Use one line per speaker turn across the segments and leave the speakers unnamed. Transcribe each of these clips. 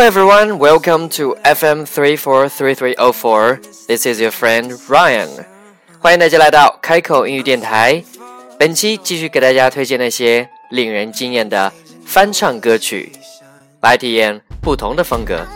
everyone, welcome to FM three four three three four. This is your friend Ryan. 欢迎大家来到开口英语电台。本期继续给大家推荐那些令人惊艳的翻唱歌曲，来体验不同的风格。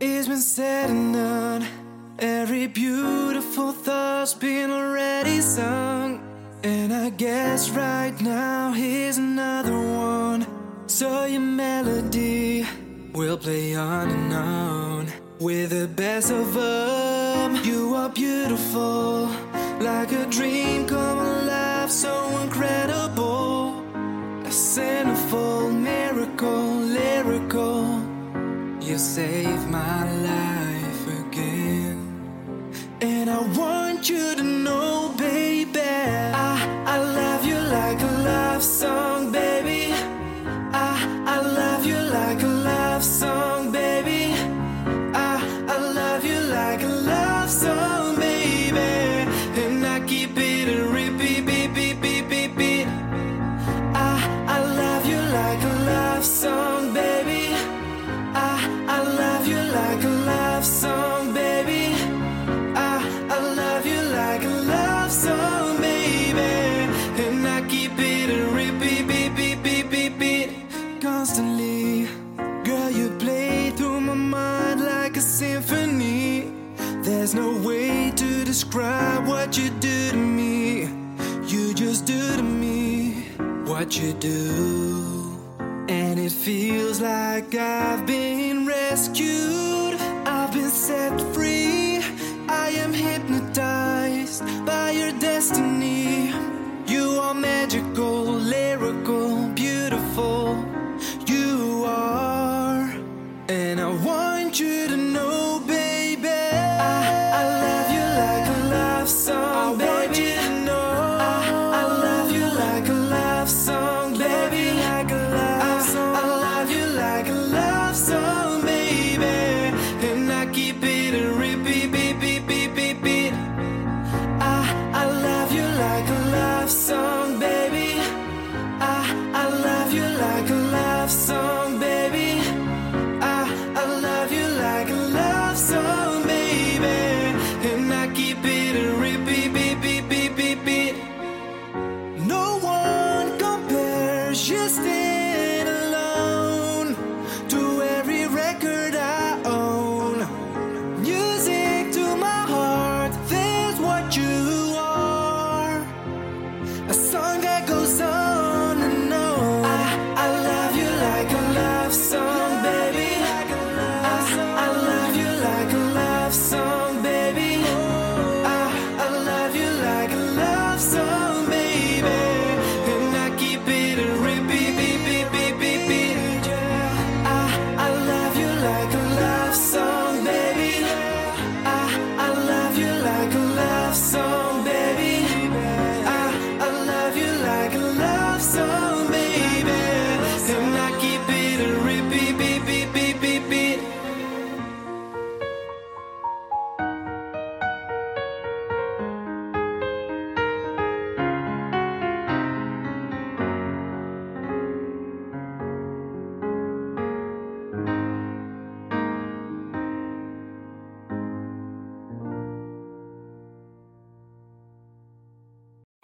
It's been said and done. Every beautiful thought's been already sung. And I guess right now here's another one. So your melody will play on and on. With the best of them, you are beautiful. Like a dream come alive, so incredible. A centerfold miracle, lyrical. You saved my life again. And I want you to know, love song, a symphony. There's no way to describe what you do to me. You just do to me what you do. And it feels like I've been rescued, I've been set free. I am hypnotized by your destiny. You are magical.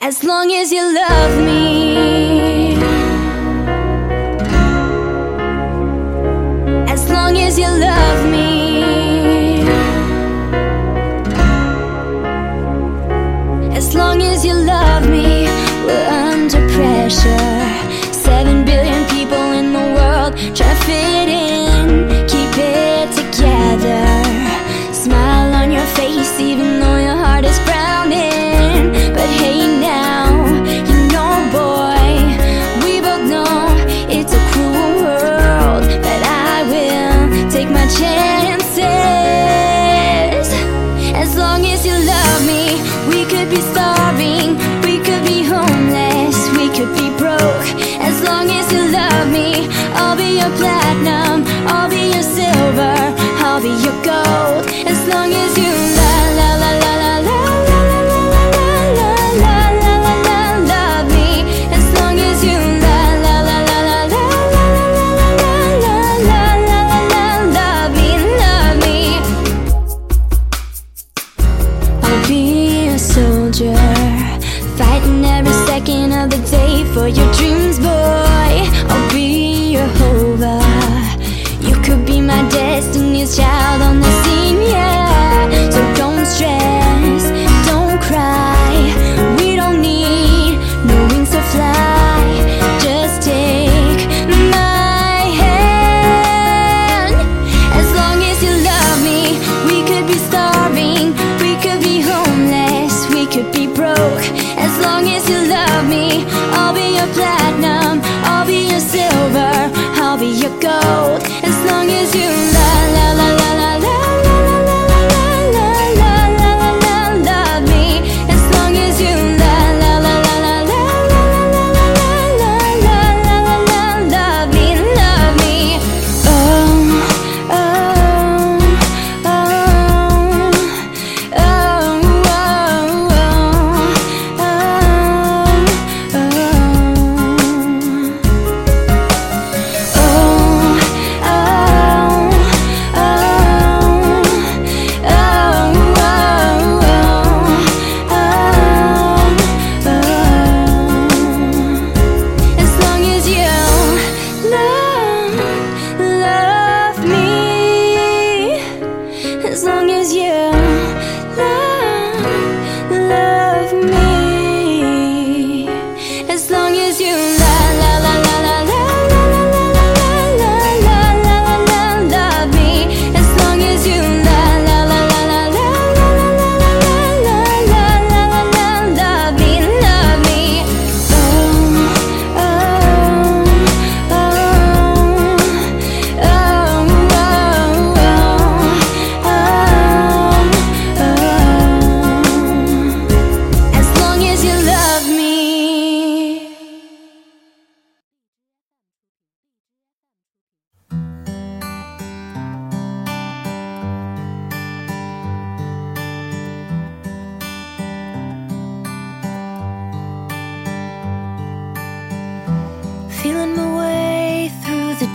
As long as you love me. As long as you love me. As long as you love me, we're under pressure. Seven billion people in the world try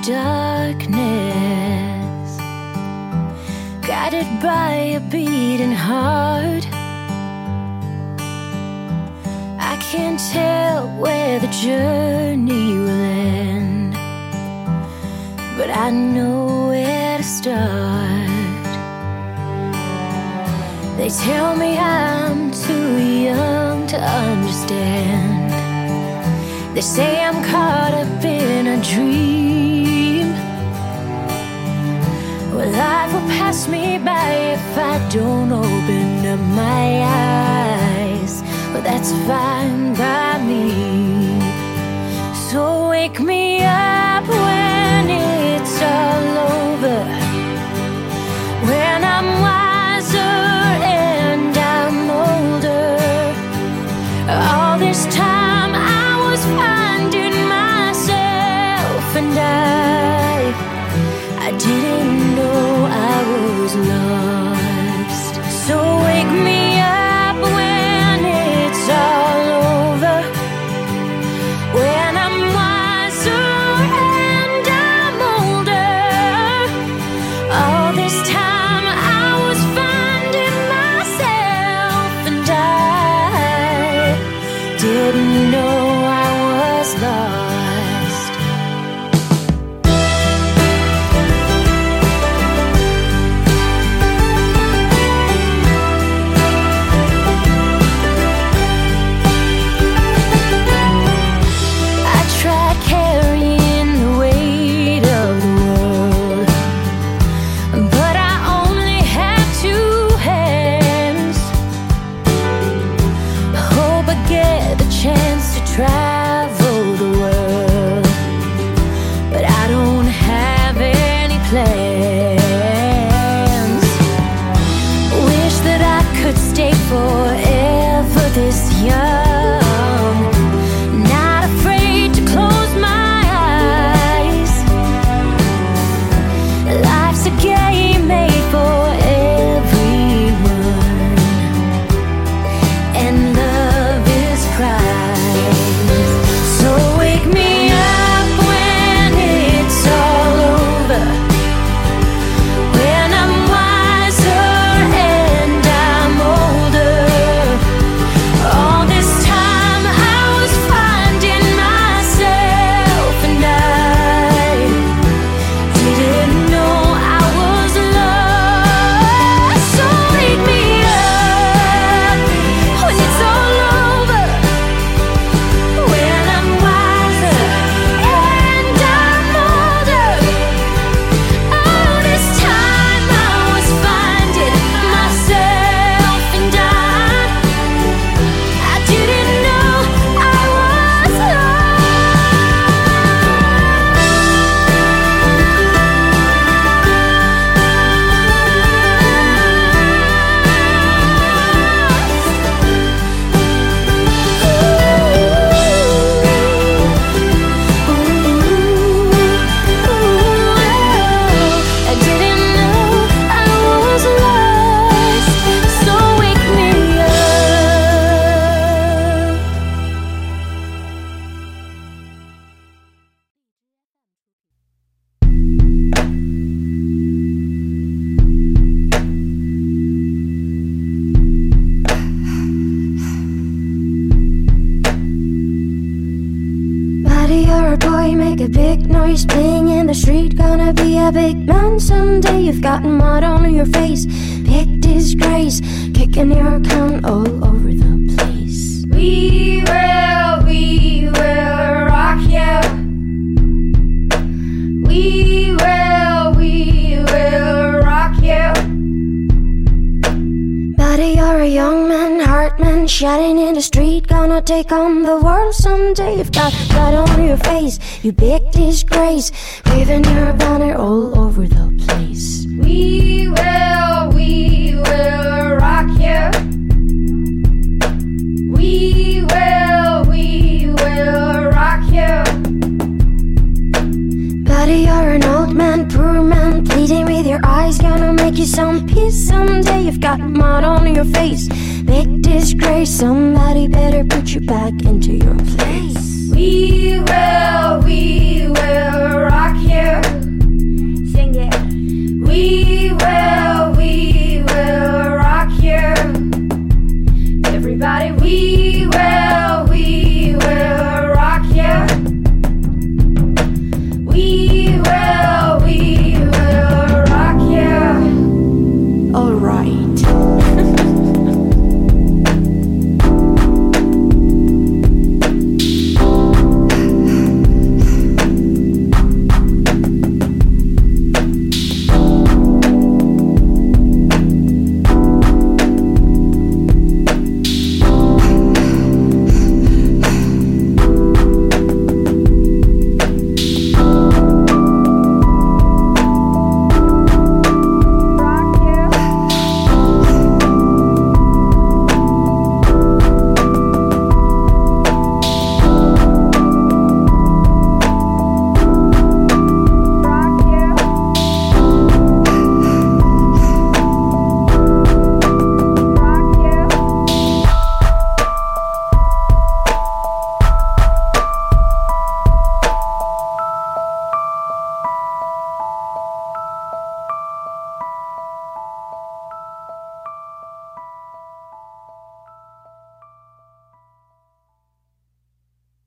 darkness, guided by a beating heart. I can't tell where the journey will end, but I know where to start. They tell me I'm too young to understand. They say I'm caught up in a dream. Life will pass me by if I don't open up my eyes. But that's fine by me. So wake me up when it's all over. When I'm wiser big man someday. You've got mud on your face, big disgrace, kicking your can all over the place. We will, we will rock you. We will, we will rock you. Buddy, you're a young man, man, shouting in the street, gonna take on the world someday. You've got blood on your face, you big disgrace, waving your banner all over the place. We will, we will rock you. We You're an old man, poor man, pleading with your eyes. Gonna make you some peace someday. You've got mud on your face, big disgrace. Somebody better put you back into your place. We will, we will rock here.